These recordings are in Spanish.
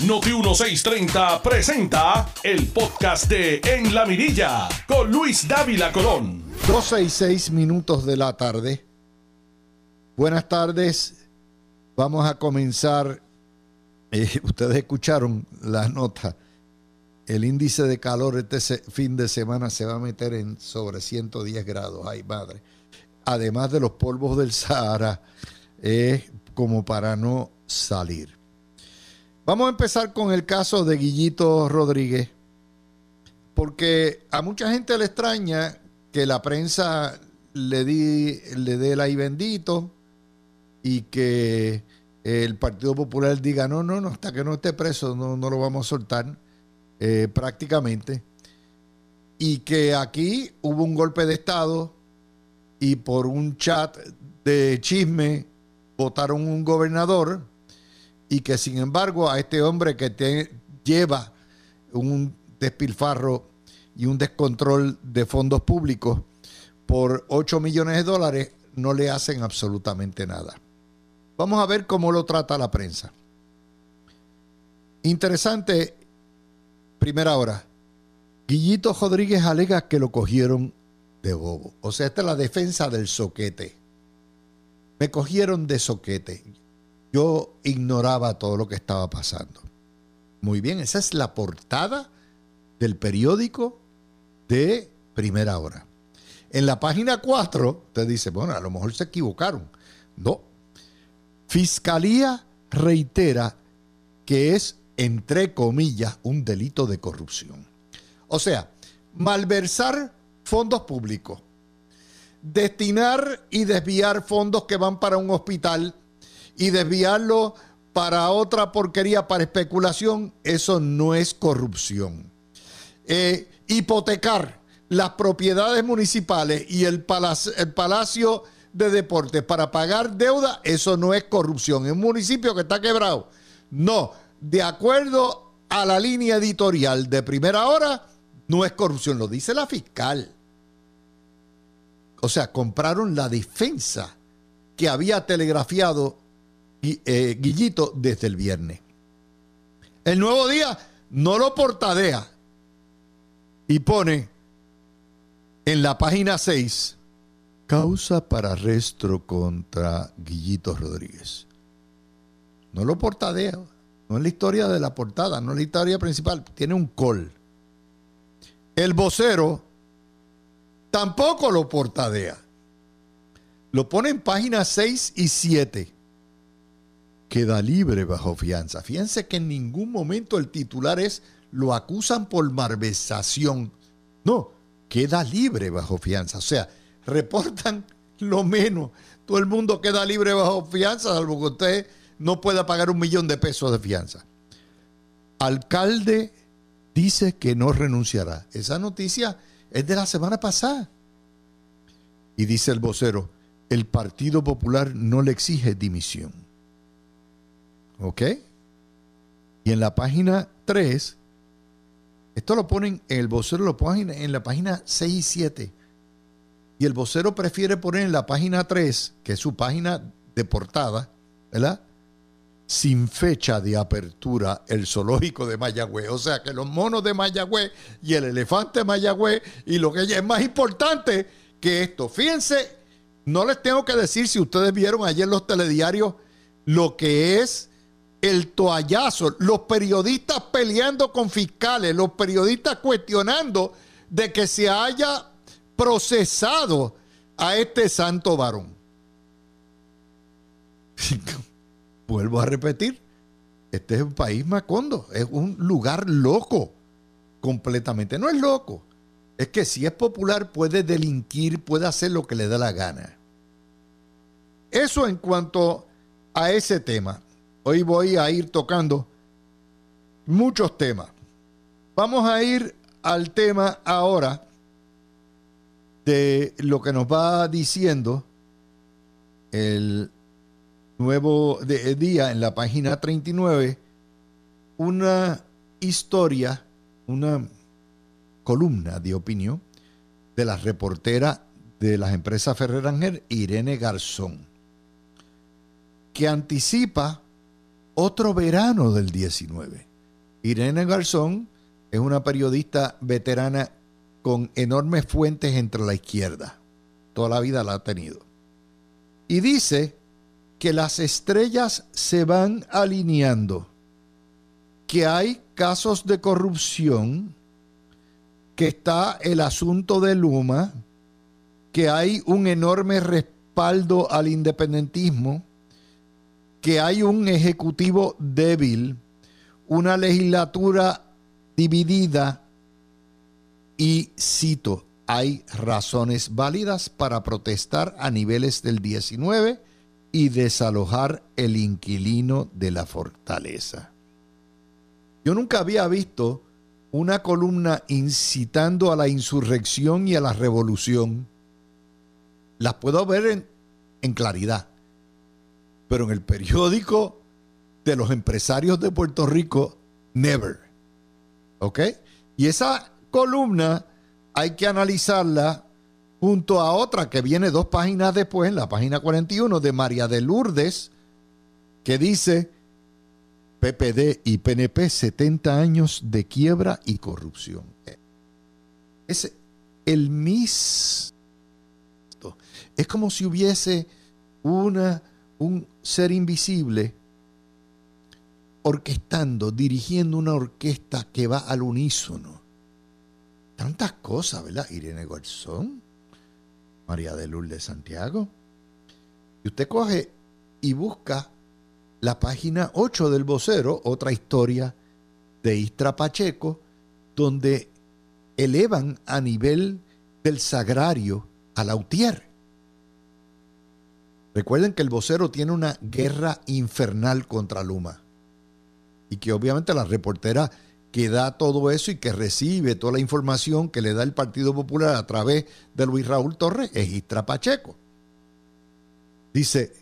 Noti 1630 presenta el podcast de En la Mirilla con Luis Dávila Colón. 12 y 6 minutos de la tarde. Buenas tardes. Vamos a comenzar. eh, ustedes escucharon la nota. El índice de calor este fin de semana se va a meter en sobre 110 grados. Ay, madre. Además de los polvos del Sahara, es como para no salir. Vamos a empezar con el caso de Guillito Rodríguez, porque a mucha gente le extraña que la prensa le, dé el ahí bendito y que el Partido Popular diga, no, no, no, hasta que no esté preso no, no lo vamos a soltar eh, prácticamente. Y que aquí hubo un golpe de Estado y por un chat de chisme votaron un gobernador y que sin embargo a este hombre que lleva un despilfarro y un descontrol de fondos públicos por 8 millones de dólares no le hacen absolutamente nada. Vamos a ver cómo lo trata la prensa. Interesante, primera hora. Guillito Rodríguez alega que lo cogieron de bobo. O sea, esta es la defensa del soquete. Me cogieron de soquete. Yo ignoraba todo lo que estaba pasando. Muy bien, esa es la portada del periódico de primera hora. En la página 4, usted dice, bueno, a lo mejor se equivocaron. No. Fiscalía reitera que es, entre comillas, un delito de corrupción. O sea, malversar fondos públicos, destinar y desviar fondos que van para un hospital y desviarlo para otra porquería, para especulación, eso no es corrupción. Eh, hipotecar las propiedades municipales y el palacio, el palacio de deportes para pagar deuda, eso no es corrupción. En un municipio que está quebrado, no. De acuerdo a la línea editorial de primera hora, no es corrupción, lo dice la fiscal. O sea, compraron la defensa que había telegrafiado eh, Guillito desde el viernes. El nuevo día no lo portadea y pone en la página 6 causa para arresto contra Guillito Rodríguez. No lo portadea, no es la historia de la portada, no es la historia principal, tiene un call. El vocero tampoco lo portadea. Lo pone en páginas 6 y 7. Queda libre bajo fianza. Fíjense que en ningún momento el titular es lo acusan por malversación. No, queda libre bajo fianza. O sea, reportan lo menos. Todo el mundo queda libre bajo fianza, salvo que usted no pueda pagar un millón de pesos de fianza. Alcalde dice que no renunciará. Esa noticia es de la semana pasada. Y dice el vocero, el Partido Popular no le exige dimisión. ¿Ok? Y en la página 3, esto lo ponen, el vocero lo ponen en la página 6 y 7. Y el vocero prefiere poner en la página 3, que es su página de portada, ¿verdad? Sin fecha de apertura, el zoológico de Mayagüez. O sea que los monos de Mayagüez y el elefante de Mayagüez y lo que es más importante que esto. Fíjense, no les tengo que decir si ustedes vieron ayer los telediarios lo que es el toallazo, los periodistas peleando con fiscales, los periodistas cuestionando de que se haya procesado a este santo varón. Vuelvo a repetir, este es un país macondo, es un lugar loco, completamente. No es loco, es que si es popular puede delinquir, puede hacer lo que le da la gana. Eso en cuanto a ese tema. Hoy voy a ir tocando muchos temas. Vamos a ir al tema ahora de lo que nos va diciendo el nuevo de- día en la página 39, una historia, una columna de opinión de la reportera de las empresas Ferrer Ángel, Irene Garzón, que anticipa otro verano del 19. Irene Garzón es una periodista veterana con enormes fuentes entre la izquierda. Toda la vida la ha tenido. Y dice que las estrellas se van alineando, que hay casos de corrupción, que está el asunto de Luma, que hay un enorme respaldo al independentismo, que hay un ejecutivo débil, una legislatura dividida y, cito, hay razones válidas para protestar a niveles del 19 y desalojar el inquilino de la fortaleza. Yo nunca había visto una columna incitando a la insurrección y a la revolución. Las puedo ver en, en claridad, pero en el periódico de los empresarios de Puerto Rico, never. ¿Ok? Y esa columna hay que analizarla junto a otra que viene dos páginas después, en la página 41 de María de Lourdes, que dice PPD y PNP 70 años de quiebra y corrupción. Es el mismo. Es como si hubiese una, un ser invisible orquestando, dirigiendo una orquesta que va al unísono Tantas cosas, ¿verdad? Irene Garzón, María de Lourdes Santiago. Y usted coge y busca la página 8 del vocero, otra historia de Istra Pacheco, donde elevan a nivel del sagrario a Lautier. Recuerden que el vocero tiene una guerra infernal contra Luma y que obviamente la reportera que da todo eso y que recibe toda la información que le da el Partido Popular a través de Luis Raúl Torres es Istra Pacheco. Dice,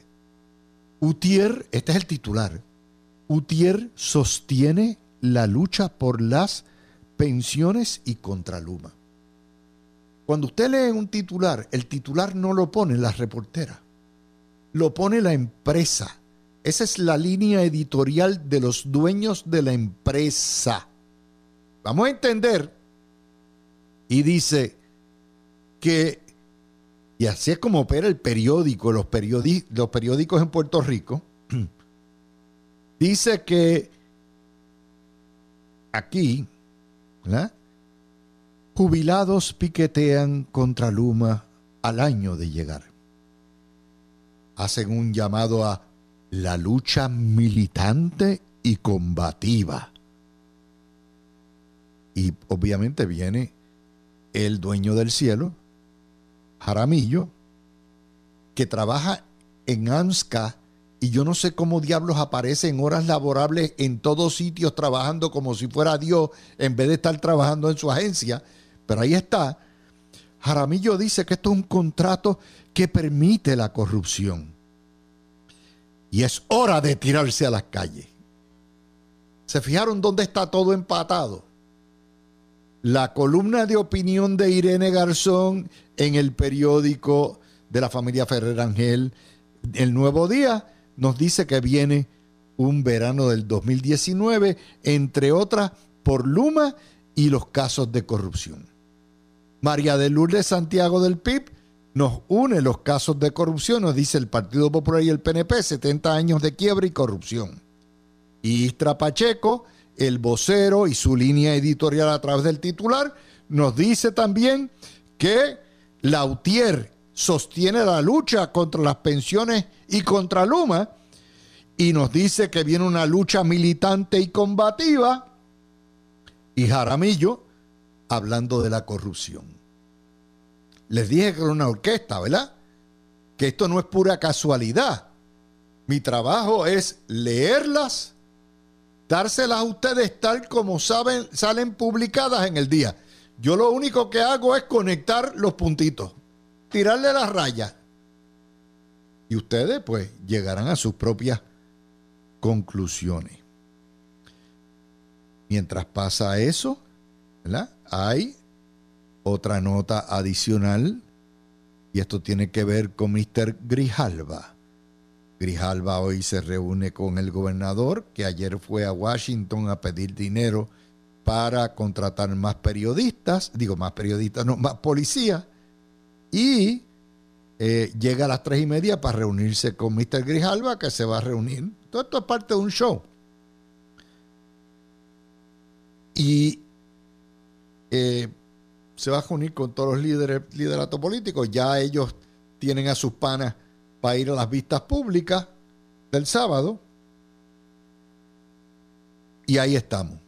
Utier, este es el titular, Utier sostiene la lucha por las pensiones y contra Luma. Cuando usted lee un titular, el titular no lo pone la reportera, lo pone la empresa. Esa es la línea editorial de los dueños de la empresa. Vamos a entender. Y dice que, y así es como opera el periódico, los, los periódicos en Puerto Rico, dice que aquí, jubilados piquetean contra Luma al año de llegar. Hacen un llamado a la lucha militante y combativa y obviamente viene el dueño del cielo, Jaramillo, que trabaja en AMSCA y yo no sé cómo diablos aparece en horas laborables en todos sitios trabajando como si fuera Dios en vez de estar trabajando en su agencia, pero ahí está. Jaramillo dice que esto es un contrato que permite la corrupción. Y es hora de tirarse a las calles. ¿Se fijaron dónde está todo empatado? la columna de opinión de Irene Garzón en el periódico de la familia Ferrer Ángel, El Nuevo Día, nos dice que viene un verano del 2019, entre otras por Luma y los casos de corrupción. María de Lourdes Santiago del PIB nos une los casos de corrupción, nos dice el Partido Popular y el PNP, 70 años de quiebra y corrupción. Y Istra Pacheco el vocero y su línea editorial a través del titular, nos dice también que Lautier sostiene la lucha contra las pensiones y contra Luma y nos dice que viene una lucha militante y combativa y Jaramillo hablando de la corrupción. Les dije que era una orquesta, ¿verdad? Que esto no es pura casualidad. Mi trabajo es leerlas dárselas a ustedes tal como saben, salen publicadas en el día. Yo lo único que hago es conectar los puntitos, tirarle las rayas. Y ustedes pues llegarán a sus propias conclusiones. Mientras pasa eso, hay otra nota adicional y esto tiene que ver con Mr. Grijalva. Grijalva hoy se reúne con el gobernador, que ayer fue a Washington a pedir dinero para contratar más periodistas, digo más periodistas, no, más policía, y eh, llega a las tres y media para reunirse con Mr. Grijalva, que se va a reunir. Todo esto es parte de un show. Y eh, se va a reunir con todos los líderes, lideratos políticos. Ya ellos tienen a sus panas para ir a las vistas públicas del sábado. Y ahí estamos.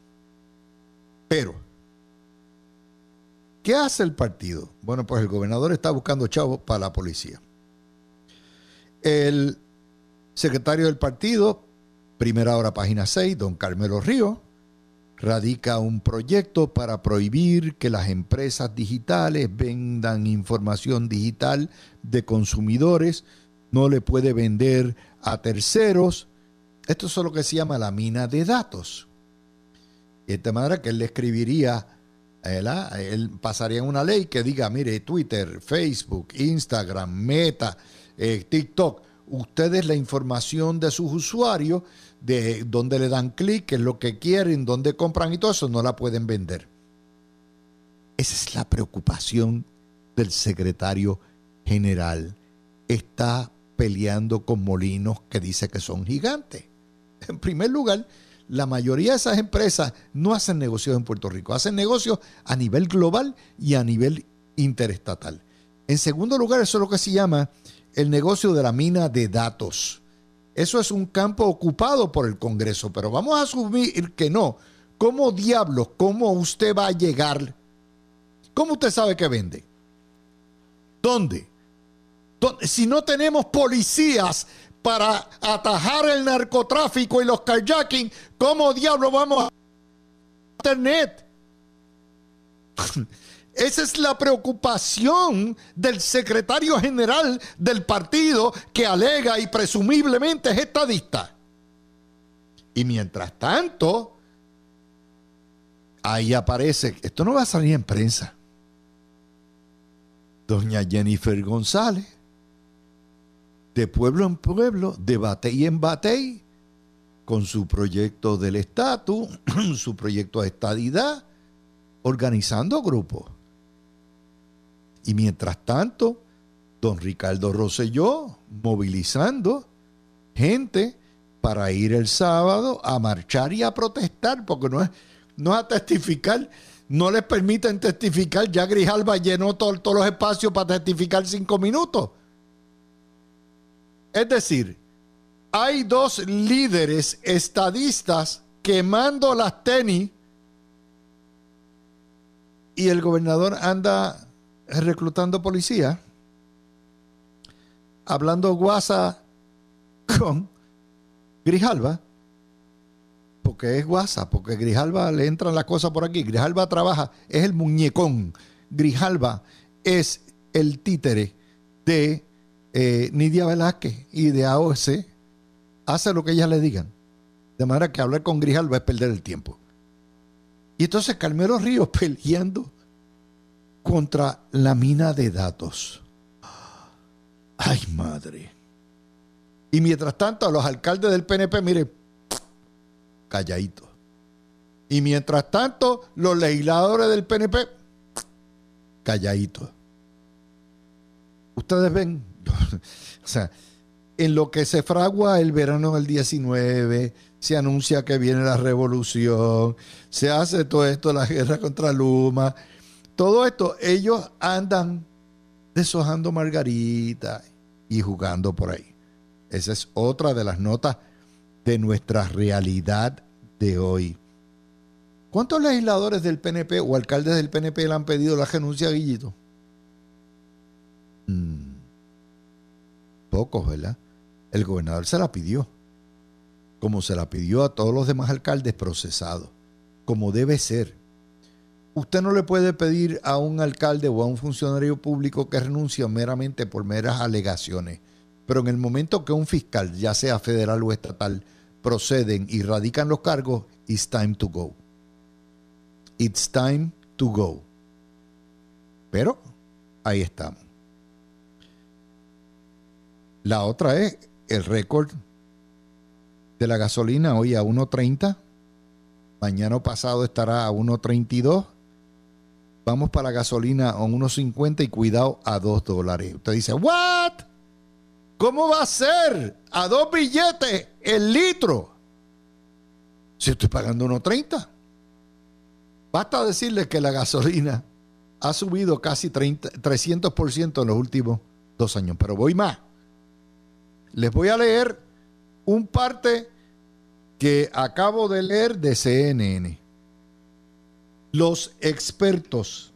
Pero, ¿qué hace el partido? Bueno, pues el gobernador está buscando chavos para la policía. El secretario del partido, primera hora, página 6, don Carmelo Río, radica un proyecto para prohibir que las empresas digitales vendan información digital de consumidores, no le puede vender a terceros. Esto es lo que se llama la mina de datos. De manera que él le escribiría, él pasaría una ley que diga, mire, Twitter, Facebook, Instagram, Meta, eh, TikTok, ustedes la información de sus usuarios, de dónde le dan clic, qué es lo que quieren, dónde compran y todo eso, no la pueden vender. Esa es la preocupación del secretario general. Está peleando con molinos que dice que son gigantes. En primer lugar, la mayoría de esas empresas no hacen negocios en Puerto Rico, hacen negocios a nivel global y a nivel interestatal. En segundo lugar, eso es lo que se llama el negocio de la mina de datos. Eso es un campo ocupado por el Congreso, pero vamos a asumir que no. ¿Cómo diablos, cómo usted va a llegar? ¿Cómo usted sabe que vende? ¿Dónde? Si no tenemos policías para atajar el narcotráfico y los carjacking, ¿cómo diablos vamos a Internet? Esa es la preocupación del secretario general del partido que alega y presumiblemente es estadista. Y mientras tanto, ahí aparece, esto no va a salir en prensa, doña Jennifer González, de pueblo en pueblo, de batey en batey, con su proyecto del estatus, su proyecto de estadidad, organizando grupos. Y mientras tanto, don Ricardo Rosselló movilizando gente para ir el sábado a marchar y a protestar, porque no es, no a testificar, no les permiten testificar. Ya Grijalba llenó todos los espacios para testificar cinco minutos. Es decir, hay dos líderes estadistas quemando las tenis y el gobernador anda reclutando policía, hablando guasa con Grijalba, porque es guasa, porque Grijalba le entran las cosas por aquí. Grijalba trabaja, es el muñecón. Grijalba es el títere de eh, Nidia Velázquez y de AOC. Hace lo que ellas le digan. De manera que hablar con Grijalba es perder el tiempo. Y entonces Carmelo Ríos peleando contra la mina de datos. Ay, madre. Y mientras tanto, los alcaldes del PNP, mire, calladitos. Y mientras tanto, los legisladores del PNP, calladitos. Ustedes ven, o sea, en lo que se fragua el verano del 19, se anuncia que viene la revolución, se hace todo esto, la guerra contra Luma, todo esto, ellos andan deshojando margarita y jugando por ahí. Esa es otra de las notas de nuestra realidad de hoy. ¿Cuántos legisladores del PNP o alcaldes del PNP le han pedido la renuncia a Guillito? Mm, pocos, ¿verdad? El gobernador se la pidió, como se la pidió a todos los demás alcaldes procesados, como debe ser usted no le puede pedir a un alcalde o a un funcionario público que renuncie meramente por meras alegaciones. Pero en el momento que un fiscal, ya sea federal o estatal, proceden y radican los cargos, it's time to go. It's time to go. Pero ahí estamos. La otra es el récord de la gasolina hoy a 1.30. Mañana pasado estará a 1.32. Vamos para la gasolina a 1.50 y cuidado a 2 dólares. Usted dice, ¿what? ¿Cómo va a ser a dos billetes el litro? Si estoy pagando 1.30. Basta decirle que la gasolina ha subido casi 30, 300% en los últimos dos años. Pero voy más. Les voy a leer un parte que acabo de leer de CNN. Los expertos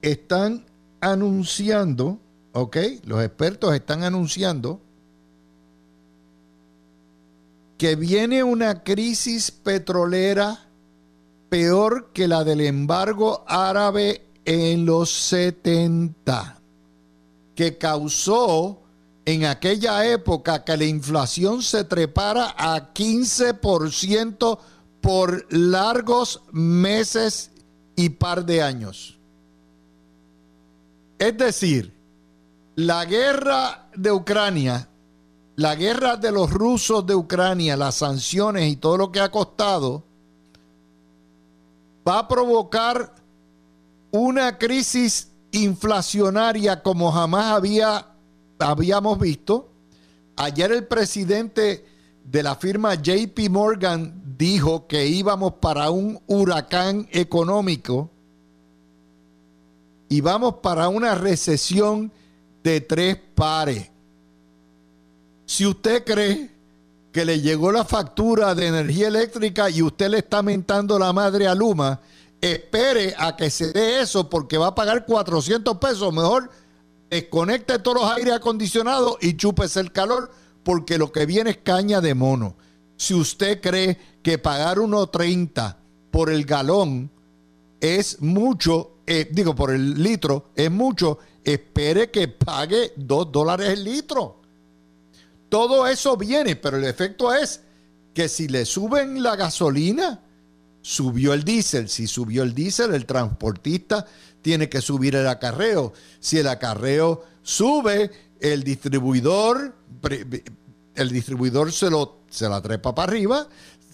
están anunciando, ¿ok? Los expertos están anunciando que viene una crisis petrolera peor que la del embargo árabe en los 70, que causó en aquella época que la inflación se trepara a 15% por largos meses y par de años. Es decir, la guerra de Ucrania, la guerra de los rusos de Ucrania, las sanciones y todo lo que ha costado, va a provocar una crisis inflacionaria como jamás había, habíamos visto. Ayer el presidente de la firma JP Morgan dijo que íbamos para un huracán económico y vamos para una recesión de tres pares. Si usted cree que le llegó la factura de energía eléctrica y usted le está mentando la madre a Luma, espere a que se dé eso porque va a pagar 400 pesos. Mejor desconecte todos los aire acondicionados y chúpese el calor porque lo que viene es caña de mono. Si usted cree que pagar 1.30 por el galón es mucho, eh, digo, por el litro es mucho, espere que pague 2 dólares el litro. Todo eso viene, pero el efecto es que si le suben la gasolina, subió el diésel. Si subió el diésel, el transportista tiene que subir el acarreo. Si el acarreo sube, el distribuidor, el distribuidor se, lo, se la trepa para arriba,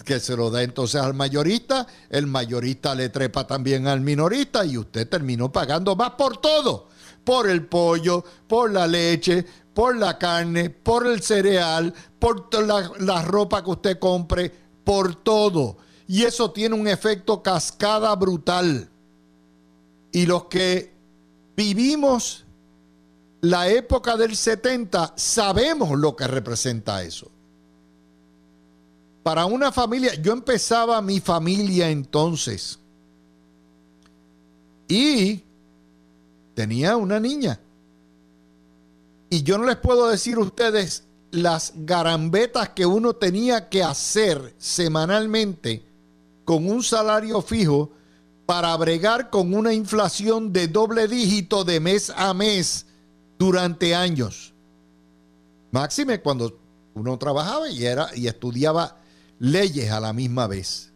que se lo da entonces al mayorista, el mayorista le trepa también al minorista y usted terminó pagando más por todo, por el pollo, por la leche, por la carne, por el cereal, por la, la ropa que usted compre, por todo y eso tiene un efecto cascada brutal. Y los que vivimos la época del 70 sabemos lo que representa eso. Para una familia, yo empezaba mi familia entonces y tenía una niña. Y yo no les puedo decir a ustedes las garambetas que uno tenía que hacer semanalmente con un salario fijo para bregar con una inflación de doble dígito de mes a mes durante años. Máxime cuando uno trabajaba y, era, y estudiaba leyes a la misma vez.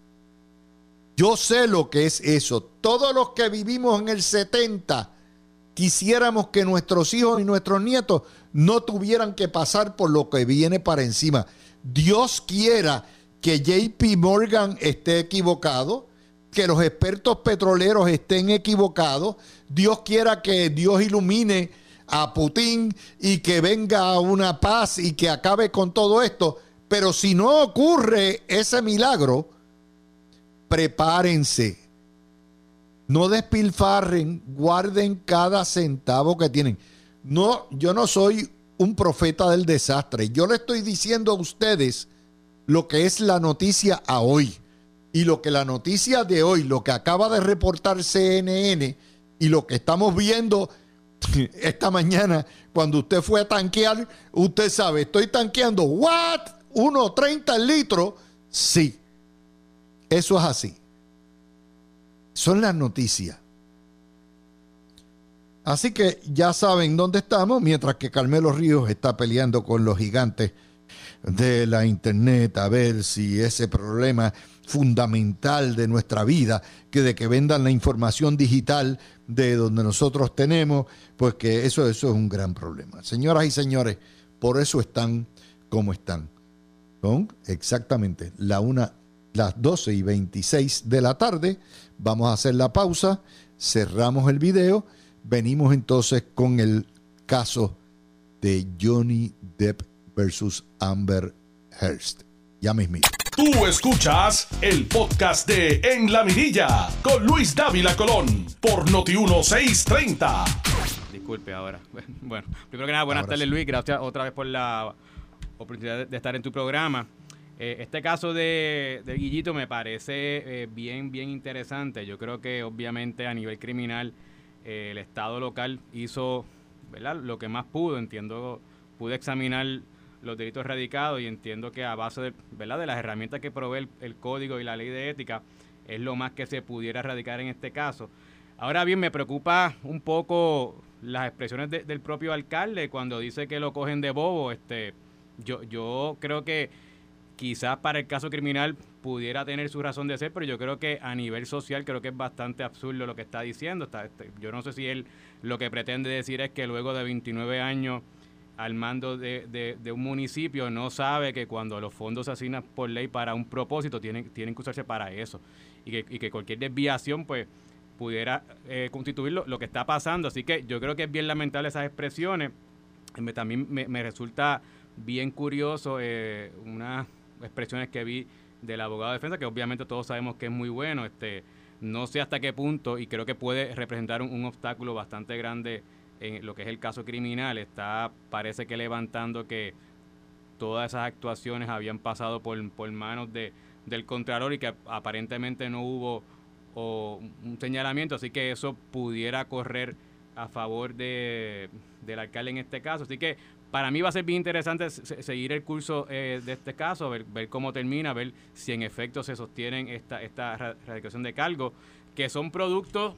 Yo sé lo que es eso. Todos los que vivimos en el 70 quisiéramos que nuestros hijos y nuestros nietos no tuvieran que pasar por lo que viene para encima. Dios quiera que JP Morgan esté equivocado, que los expertos petroleros estén equivocados. Dios quiera que Dios ilumine a Putin y que venga una paz y que acabe con todo esto. Pero si no ocurre ese milagro, prepárense. No despilfarren, guarden cada centavo que tienen. No, yo no soy un profeta del desastre. Yo le estoy diciendo a ustedes lo que es la noticia a hoy. Y lo que la noticia de hoy, lo que acaba de reportar CNN y lo que estamos viendo esta mañana cuando usted fue a tanquear, usted sabe, estoy tanqueando, ¿what? 1.30 litros. Sí, eso es así. Son las noticias. Así que ya saben dónde estamos, mientras que Carmelo Ríos está peleando con los gigantes de la Internet a ver si ese problema fundamental de nuestra vida, que de que vendan la información digital de donde nosotros tenemos, pues que eso, eso es un gran problema. Señoras y señores, por eso están cómo están. Son exactamente la una, las 12 y 26 de la tarde. Vamos a hacer la pausa, cerramos el video, venimos entonces con el caso de Johnny Depp versus Amber Hearst. Ya mismo. Tú escuchas el podcast de En la Mirilla con Luis Dávila Colón por Noti 1630. Disculpe ahora. Bueno, primero que nada, buenas tardes Luis, gracias otra vez por la oportunidad de estar en tu programa. Eh, este caso de, Guillito me parece eh, bien, bien interesante. Yo creo que obviamente a nivel criminal eh, el Estado local hizo ¿verdad? lo que más pudo. Entiendo, pude examinar los delitos radicados y entiendo que a base de, ¿verdad? de las herramientas que provee el, código y la ley de ética es lo más que se pudiera erradicar en este caso. Ahora bien, me preocupa un poco las expresiones del propio alcalde cuando dice que lo cogen de bobo. Este, yo, yo creo que quizás para el caso criminal pudiera tener su razón de ser, pero yo creo que a nivel social creo que es bastante absurdo lo que está diciendo. Está, este, yo no sé si él lo que pretende decir es que luego de 29 años al mando de, un municipio no sabe que cuando los fondos se asignan por ley para un propósito tienen, tienen que usarse para eso y que, y que cualquier desviación pues pudiera eh, constituir lo, que está pasando. Así que yo creo que es bien lamentable esas expresiones. Me, también me, resulta bien curioso eh, unas expresiones que vi del abogado de defensa, que obviamente todos sabemos que es muy bueno. Este, no sé hasta qué punto y creo que puede representar un obstáculo bastante grande en lo que es el caso criminal, está parece que levantando que todas esas actuaciones habían pasado por, por manos de, del Contralor y que aparentemente no hubo un señalamiento, así que eso pudiera correr a favor de, del alcalde en este caso. Así que para mí va a ser bien interesante seguir el curso eh, de este caso, ver, ver, cómo termina, ver si en efecto se sostienen esta, esta radicación de cargo, que son productos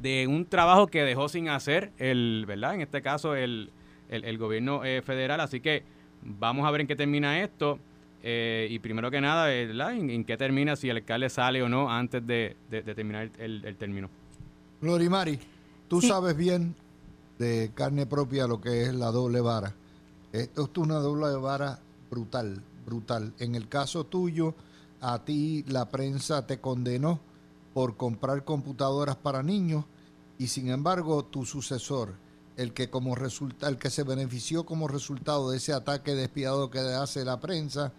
de un trabajo que dejó sin hacer el, ¿verdad? En este caso el, el, gobierno eh, federal. Así que vamos a ver en qué termina esto. Eh, y primero que nada, ¿verdad? En, qué termina si el alcalde sale o no antes de, terminar el, el, término. Glorimari, tú sabes bien de carne propia lo que es la doble vara. Esto es una doble vara brutal, brutal. En el caso tuyo, a ti la prensa te condenó por comprar computadoras para niños y sin embargo tu sucesor, el que como resulta, el que se benefició como resultado de ese ataque despiadado que hace la prensa,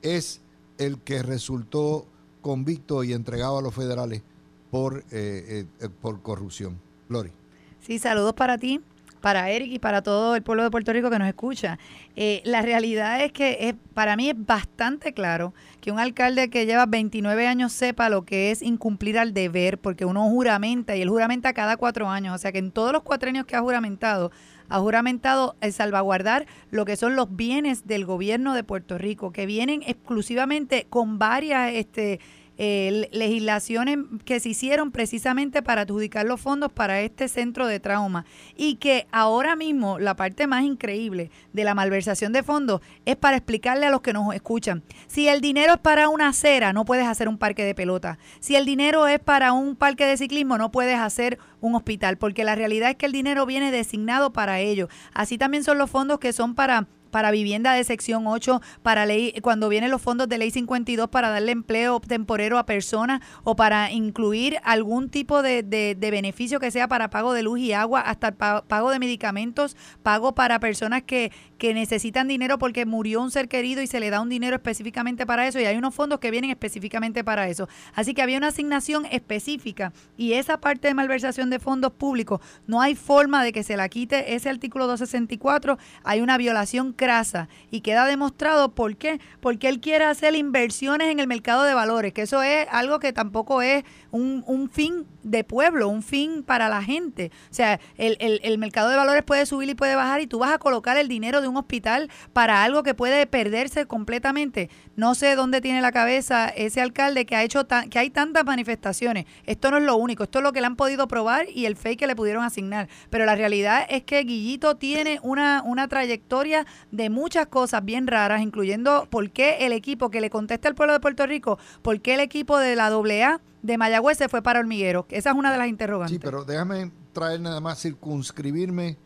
es el que resultó convicto y entregado a los federales por, eh, eh, por corrupción. Lori. Sí, saludos para ti para Eric y para todo el pueblo de Puerto Rico que nos escucha. Eh, la realidad es que es, para mí es bastante claro que un alcalde que lleva 29 años sepa lo que es incumplir al deber, porque uno juramenta y él juramenta cada cuatro años, o sea que en todos los cuatro años que ha juramentado, ha juramentado el salvaguardar lo que son los bienes del gobierno de Puerto Rico, que vienen exclusivamente con varias... este eh, legislaciones que se hicieron precisamente para adjudicar los fondos para este centro de trauma y que ahora mismo la parte más increíble de la malversación de fondos es para explicarle a los que nos escuchan. Si el dinero es para una acera, no puedes hacer un parque de pelota. Si el dinero es para un parque de ciclismo, no puedes hacer un hospital, porque la realidad es que el dinero viene designado para ello. Así también son los fondos que son para para vivienda de sección 8, para ley, cuando vienen los fondos de ley 52 para darle empleo temporero a personas o para incluir algún tipo de, de, beneficio que sea para pago de luz y agua, hasta pago de medicamentos, pago para personas que, que necesitan dinero porque murió un ser querido y se le da un dinero específicamente para eso y hay unos fondos que vienen específicamente para eso. Así que había una asignación específica y esa parte de malversación de fondos públicos no hay forma de que se la quite ese artículo 264, hay una violación y queda demostrado por qué, porque él quiere hacer inversiones en el mercado de valores, que eso es algo que tampoco es un, un fin de pueblo, un fin para la gente. O sea, el, el, el mercado de valores puede subir y puede bajar y tú vas a colocar el dinero de un hospital para algo que puede perderse completamente. No sé dónde tiene la cabeza ese alcalde que ha hecho que hay tantas manifestaciones. Esto no es lo único, esto es lo que le han podido probar y el fake que le pudieron asignar. Pero la realidad es que Guillito tiene una, una trayectoria de muchas cosas bien raras, incluyendo por qué el equipo que le contesta al pueblo de Puerto Rico, por qué el equipo de la AA de Mayagüez se fue para Hormiguero. Esa es una de las interrogantes. Sí, pero déjame traer nada más circunscribirme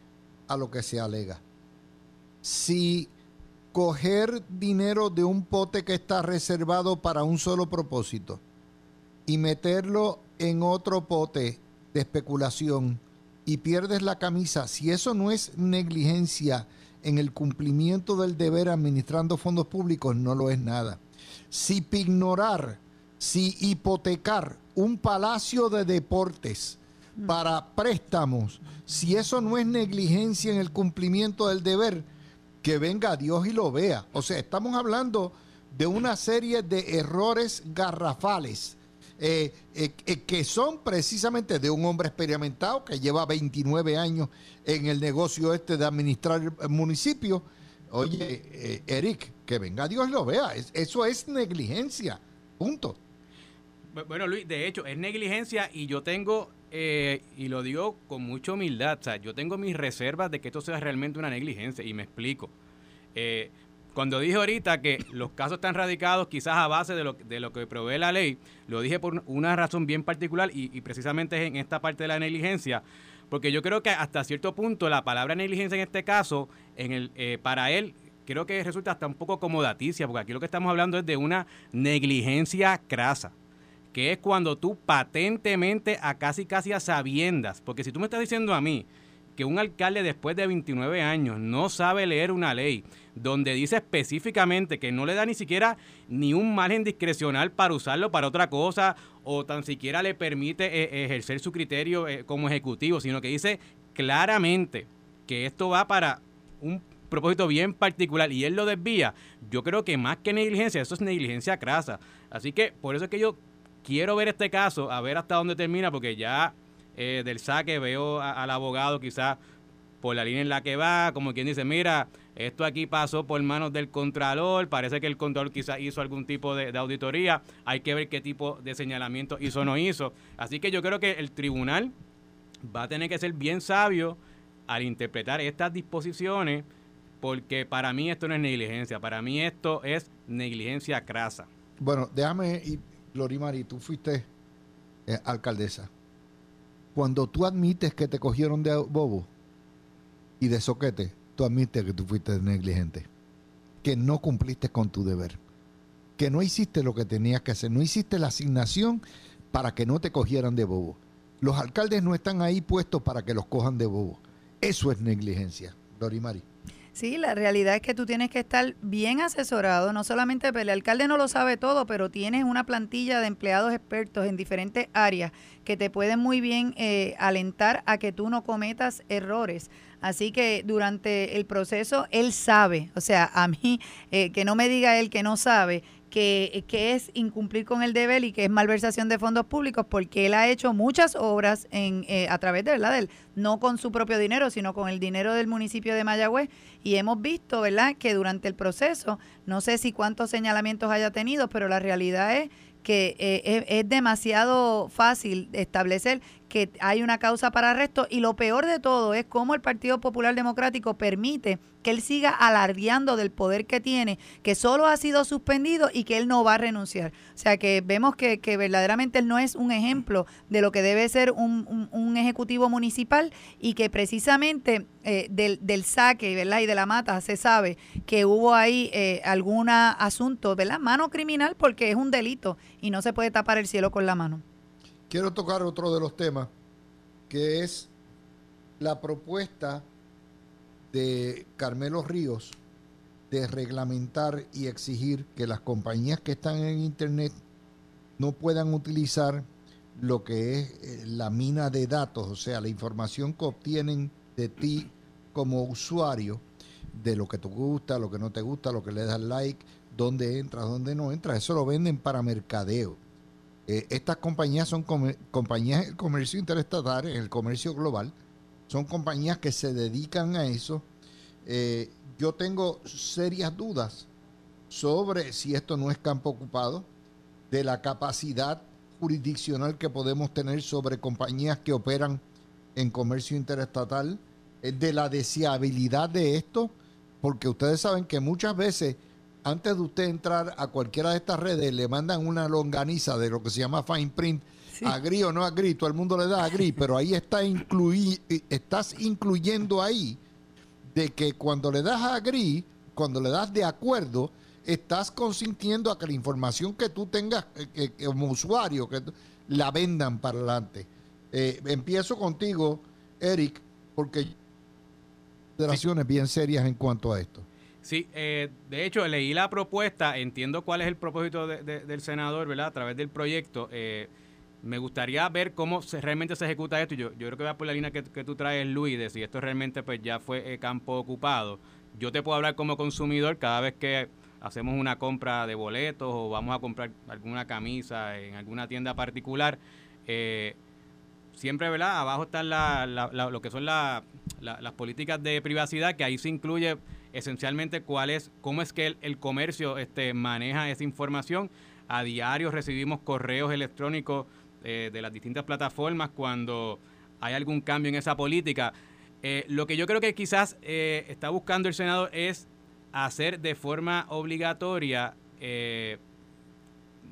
a lo que se alega. Si coger dinero de un pote que está reservado para un solo propósito y meterlo en otro pote de especulación y pierdes la camisa, si eso no es negligencia en el cumplimiento del deber administrando fondos públicos, no lo es nada. Si ignorar, si hipotecar un palacio de deportes para préstamos, si eso no es negligencia en el cumplimiento del deber, que venga Dios y lo vea. O sea, estamos hablando de una serie de errores garrafales eh, eh, eh, que son precisamente de un hombre experimentado que lleva 29 años en el negocio este de administrar el municipio. Oye, Eric, que venga Dios y lo vea. eso es negligencia. Punto. Bueno, Luis, de hecho, es negligencia y yo tengo, y lo digo con mucha humildad, o sea, yo tengo mis reservas de que esto sea realmente una negligencia y me explico. Eh, cuando dije ahorita que los casos están radicados quizás a base de lo, de lo que provee la ley, lo dije por una razón bien particular y, precisamente es en esta parte de la negligencia, porque yo creo que hasta cierto punto la palabra negligencia en este caso, en el, eh, para él, creo que resulta hasta un poco comodaticia, porque aquí lo que estamos hablando es de una negligencia crasa que es cuando tú patentemente a casi casi a sabiendas, porque si tú me estás diciendo a mí que un alcalde después de 29 años no sabe leer una ley donde dice específicamente que no le da ni siquiera ni un margen discrecional para usarlo para otra cosa o tan siquiera le permite eh, ejercer su criterio eh, como ejecutivo, sino que dice claramente que esto va para un propósito bien particular y él lo desvía, yo creo que más que negligencia, eso es negligencia crasa. Así que por eso es que yo quiero ver este caso, a ver hasta dónde termina, porque ya eh, del saque, veo al abogado quizás por la línea en la que va, como quien dice, mira, esto aquí pasó por manos del Contralor, parece que el Contralor quizás hizo algún tipo de, auditoría, hay que ver qué tipo de señalamiento hizo o no hizo. Así que yo creo que el tribunal va a tener que ser bien sabio al interpretar estas disposiciones, porque para mí esto no es negligencia, para mí esto es negligencia crasa. Bueno, déjame, y Glorimari, tú fuiste eh, alcaldesa cuando tú admites que te cogieron de bobo y de soquete, tú admites que tú fuiste negligente, que no cumpliste con tu deber, que no hiciste lo que tenías que hacer, no hiciste la asignación para que no te cogieran de bobo. Los alcaldes no están ahí puestos para que los cojan de bobo. Eso es negligencia, Dorimari. Sí, la realidad es que tú tienes que estar bien asesorado, no solamente el alcalde no lo sabe todo, pero tienes una plantilla de empleados expertos en diferentes áreas que te pueden muy bien eh, alentar a que tú no cometas errores. Así que durante el proceso él sabe, o sea, a mí, eh, que no me diga él que no sabe, que, es incumplir con el deber y que es malversación de fondos públicos porque él ha hecho muchas obras en, eh, a través de verdad él, no con su propio dinero, sino con el dinero del municipio de Mayagüez y hemos visto, ¿verdad?, que durante el proceso, no sé si cuántos señalamientos haya tenido, pero la realidad es que eh, es, demasiado fácil establecer que hay una causa para arresto y lo peor de todo es cómo el Partido Popular Democrático permite que él siga alardeando del poder que tiene, que solo ha sido suspendido y que él no va a renunciar. O sea que vemos que, que verdaderamente él no es un ejemplo de lo que debe ser un, un, ejecutivo municipal y que precisamente eh, del, del, saque ¿verdad? y de la mata se sabe que hubo ahí eh, algún asunto, ¿verdad? Mano criminal porque es un delito y no se puede tapar el cielo con la mano. Quiero tocar otro de los temas, que es la propuesta de Carmelo Ríos de reglamentar y exigir que las compañías que están en Internet no puedan utilizar lo que es eh, la mina de datos, o sea, la información que obtienen de ti como usuario, de lo que te gusta, lo que no te gusta, lo que le das like, dónde entras, dónde no entras, eso lo venden para mercadeo. Eh, estas compañías son compañías del comercio interestatal, en el comercio global, son compañías que se dedican a eso. Eh, yo tengo serias dudas sobre si esto no es campo ocupado, de la capacidad jurisdiccional que podemos tener sobre compañías que operan en comercio interestatal, eh, de la deseabilidad de esto, porque ustedes saben que muchas veces antes de usted entrar a cualquiera de estas redes, le mandan una longaniza de lo que se llama fine print. Agri o no agri, todo el mundo le da agri, pero ahí está incluí, estás incluyendo ahí de que cuando le das agri, cuando le das de acuerdo, estás consintiendo a que la información que tú tengas eh, como usuario, que la vendan para adelante. Eh, empiezo contigo, Eric, porque consideraciones bien serias en cuanto a esto. Sí, eh, de hecho leí la propuesta, entiendo cuál es el propósito del senador, ¿verdad? A través del proyecto. Eh, me gustaría ver cómo se, realmente se ejecuta esto. Yo, yo creo que va por la línea que, tú traes, Luis, de si esto realmente pues ya fue campo ocupado. Yo te puedo hablar como consumidor cada vez que hacemos una compra de boletos o vamos a comprar alguna camisa en alguna tienda particular. Eh, siempre, ¿verdad? Abajo están lo que son las políticas de privacidad, que ahí se incluye esencialmente cuál es, cómo es que el, comercio este, maneja esa información. A diario recibimos correos electrónicos eh, de las distintas plataformas cuando hay algún cambio en esa política. Eh, lo que yo creo que quizás eh, está buscando el Senado es hacer de forma obligatoria,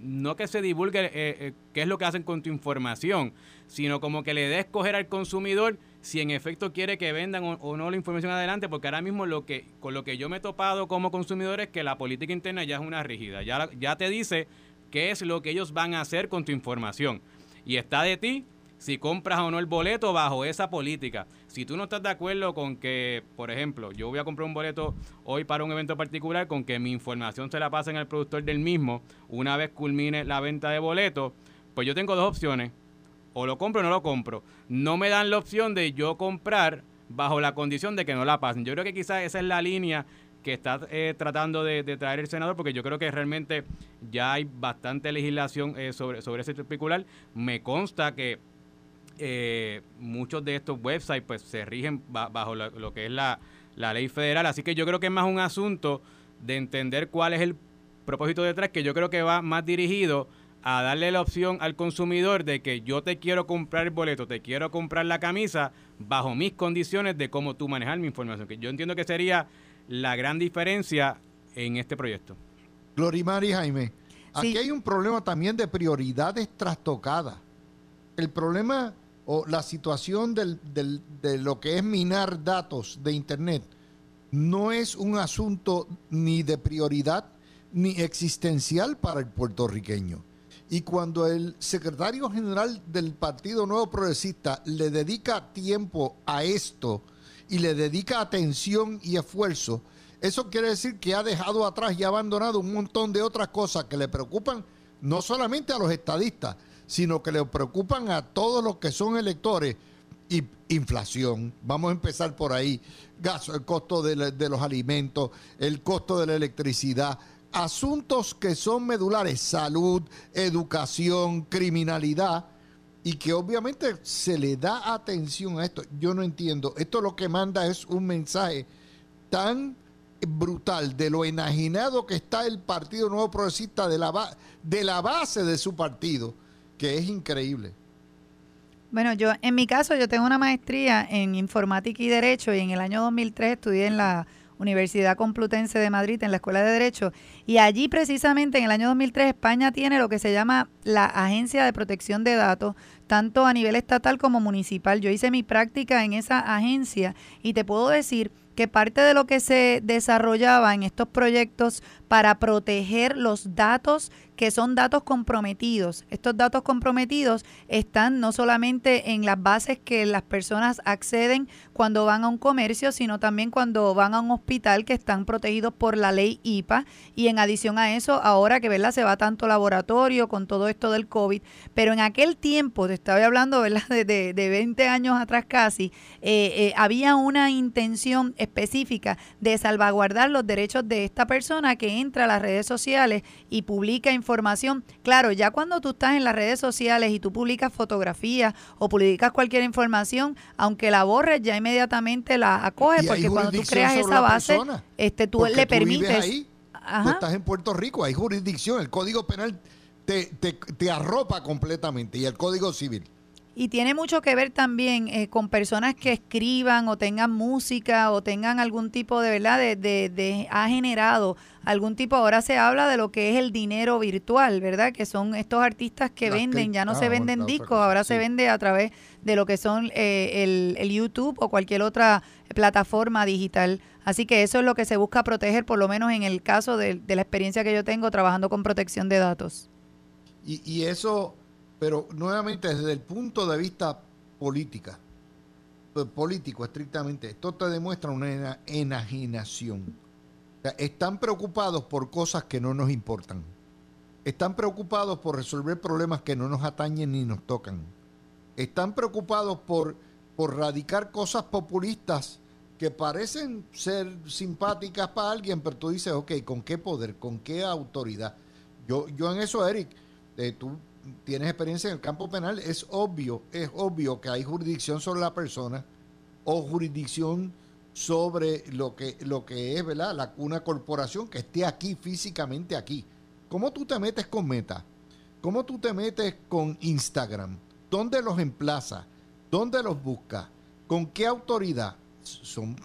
no que se divulgue qué es lo que hacen con tu información, sino como que le dé escoger al consumidor si en efecto quiere que vendan o, no la información adelante, porque ahora mismo lo que con lo que yo me he topado como consumidor es que la política interna ya es una rígida, ya, ya te dice qué es lo que ellos van a hacer con tu información. Y está de ti si compras o no el boleto bajo esa política. Si tú no estás de acuerdo con que, por ejemplo, yo voy a comprar un boleto hoy para un evento particular, con que mi información se la pasen al productor del mismo, una vez culmine la venta de boletos, pues yo tengo dos opciones o lo compro o no lo compro. No me dan la opción de yo comprar bajo la condición de que no la pasen. Yo creo que quizás esa es la línea que está eh, tratando de, traer el senador, porque yo creo que realmente ya hay bastante legislación eh, sobre, sobre ese particular. Me consta que eh, muchos de estos websites pues se rigen bajo lo, que es la, la ley federal, así que yo creo que es más un asunto de entender cuál es el propósito detrás, que yo creo que va más dirigido a darle la opción al consumidor de que yo te quiero comprar el boleto, te quiero comprar la camisa bajo mis condiciones de cómo tú manejar mi información. Que yo entiendo que sería la gran diferencia en este proyecto. Glorimar y Jaime, aquí hay un problema también de prioridades trastocadas. El problema o la situación del, de lo que es minar datos de Internet no es un asunto ni de prioridad ni existencial para el puertorriqueño. Y cuando el secretario general del Partido Nuevo Progresista le dedica tiempo a esto y le dedica atención y esfuerzo, eso quiere decir que ha dejado atrás y abandonado un montón de otras cosas que le preocupan no solamente a los estadistas, sino que le preocupan a todos los que son electores. Y inflación, vamos a empezar por ahí, gas, el costo de los alimentos, el costo de la electricidad, asuntos que son medulares, salud, educación, criminalidad, y que obviamente se le da atención a esto. Yo no entiendo. Esto lo que manda es un mensaje tan brutal de lo enajenado que está el Partido Nuevo Progresista de la, de la base de su partido, que es increíble. Bueno, yo en mi caso yo tengo una maestría en informática y derecho y en el año 2003 estudié en la Universidad Complutense de Madrid, en la Escuela de Derecho. Y allí precisamente en el año 2003 España tiene lo que se llama la Agencia de Protección de Datos, tanto a nivel estatal como municipal. Yo hice mi práctica en esa agencia y te puedo decir que parte de lo que se desarrollaba en estos proyectos para proteger los datos que son datos comprometidos. Estos datos comprometidos están no solamente en las bases que las personas acceden cuando van a un comercio, sino también cuando van a un hospital que están protegidos por la ley IPA. Y en adición a eso, ahora que ¿verdad? se va tanto laboratorio con todo esto del COVID, pero en aquel tiempo, te estaba hablando ¿verdad? De, de, 20 años atrás casi, eh, eh, había una intención específica de salvaguardar los derechos de esta persona que entra a las redes sociales y publica información. Claro, ya cuando tú estás en las redes sociales y tú publicas fotografías o publicas cualquier información, aunque la borres, ya inmediatamente la acoges, porque cuando tú creas esa base, este, tú le permites. ahí, Tú estás en Puerto Rico, hay jurisdicción, el Código Penal te, te, te arropa completamente y el Código Civil. Y tiene mucho que ver también eh, con personas que escriban o tengan música o tengan algún tipo de, ¿verdad? De, de, de, ha generado algún tipo, ahora se habla de lo que es el dinero virtual, ¿verdad? Que son estos artistas que venden, ya no se venden discos, ahora se vende a través de lo que son eh, el, el YouTube o cualquier otra plataforma digital. Así que eso es lo que se busca proteger, por lo menos en el caso de, de la experiencia que yo tengo trabajando con protección de datos. Y, y eso pero nuevamente, desde el punto de vista política, pues, político estrictamente, esto te demuestra una enajenación. Están preocupados por cosas que no nos importan. Están preocupados por resolver problemas que no nos atañen ni nos tocan. Están preocupados por, por radicar cosas populistas que parecen ser simpáticas para alguien, pero tú dices, ok, ¿con qué poder? ¿Con qué autoridad? Yo, yo en eso, Eric, eh, tú tienes experiencia en el campo penal, es obvio, es obvio que hay jurisdicción sobre la persona o jurisdicción sobre lo que, lo que es, ¿verdad? Una corporación que esté aquí, físicamente aquí. ¿Cómo tú te metes con Meta? ¿Cómo tú te metes con Instagram? ¿Dónde los emplaza? ¿Dónde los busca? ¿Con qué autoridad? Son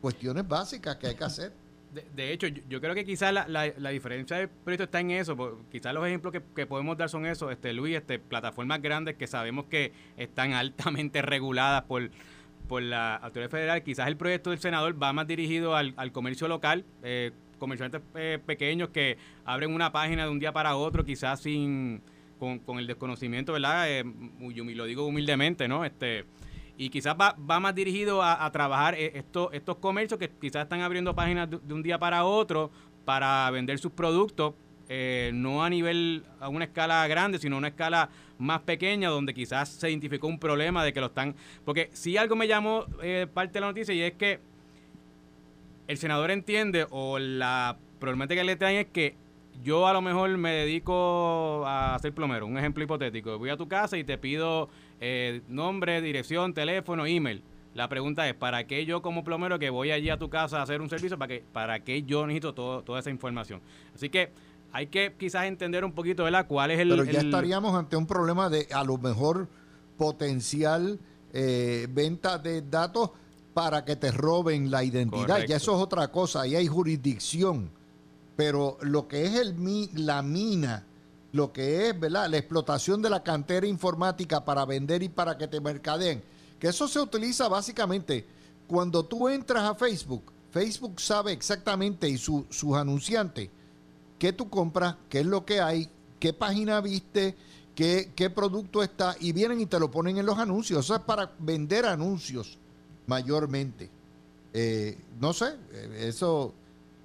cuestiones básicas que hay que hacer. De, hecho, yo, creo que quizás la, la, diferencia del proyecto está en eso. Quizás los ejemplos que, podemos dar son esos, este, Luis, este, plataformas grandes que sabemos que están altamente reguladas por, por la autoridad federal. Quizás el proyecto del senador va más dirigido al, comercio local, eh, comerciantes eh, pequeños que abren una página de un día para otro, quizás sin con, con el desconocimiento, ¿verdad? Eh, lo digo humildemente, ¿no? Este y quizás va, va más dirigido a, trabajar eh, estos, estos comercios que quizás están abriendo páginas de, un día para otro para vender sus productos, eh, no a nivel, a una escala grande, sino a una escala más pequeña, donde quizás se identificó un problema de que lo están... Porque si algo me llamó eh, parte de la noticia y es que el senador entiende o la problemática que le traen es que yo a lo mejor me dedico a ser plomero, un ejemplo hipotético. Voy a tu casa y te pido eh, nombre, dirección, teléfono, email. La pregunta es, ¿para qué yo como plomero que voy allí a tu casa a hacer un servicio, para qué, para qué yo necesito todo, toda esa información? Así que hay que quizás entender un poquito, ¿verdad? ¿Cuál es el... Pero ya estaríamos ante un problema de a lo mejor potencial eh, venta de datos para que te roben la identidad. Ya eso es otra cosa, ahí hay jurisdicción. Pero lo que es el, la mina lo que es, ¿verdad? La explotación de la cantera informática para vender y para que te mercadeen. Que eso se utiliza básicamente cuando tú entras a Facebook. Facebook sabe exactamente y sus anunciantes qué tú compras, qué es lo que hay, qué página viste, qué, qué producto está y vienen y te lo ponen en los anuncios. Eso es para vender anuncios mayormente. Eh, no sé, eh, eso,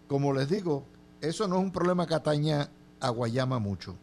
como les digo, eso no es un problema que ataña a Guayama mucho.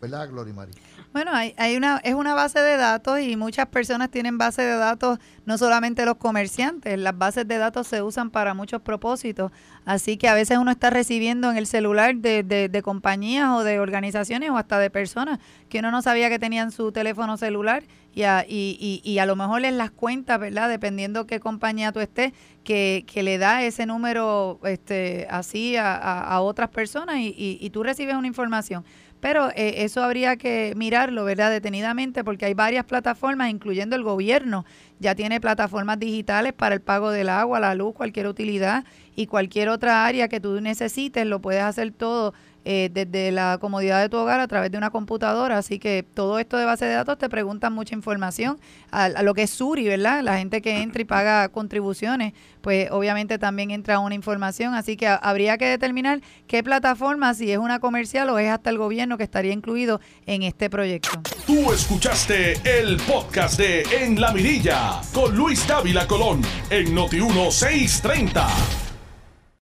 ¿Verdad, Gloria María? Bueno, hay, hay una, es una base de datos y muchas personas tienen base de datos, no solamente los comerciantes, las bases de datos se usan para muchos propósitos, así que a veces uno está recibiendo en el celular de, de, compañías o de organizaciones o hasta de personas que uno no sabía que tenían su teléfono celular y a, y, y, a lo mejor en las cuentas, ¿verdad? Dependiendo qué compañía tú estés, que, que le da ese número este, así a, a, otras personas y, y tú recibes una información. Pero eh, eso habría que mirarlo, ¿verdad? Detenidamente, porque hay varias plataformas, incluyendo el gobierno, ya tiene plataformas digitales para el pago del agua, la luz, cualquier utilidad y cualquier otra área que tú necesites, lo puedes hacer todo eh, desde la comodidad de tu hogar a través de una computadora. Así que todo esto de base de datos te preguntan mucha información. A, lo que es Suri, ¿verdad? La gente que entra y paga contribuciones, pues obviamente también entra una información. Así que habría que determinar qué plataforma, si es una comercial o es hasta el gobierno que estaría incluido en este proyecto. Tú escuchaste el podcast de En la Mirilla con Luis Dávila Colón en Noti 1630.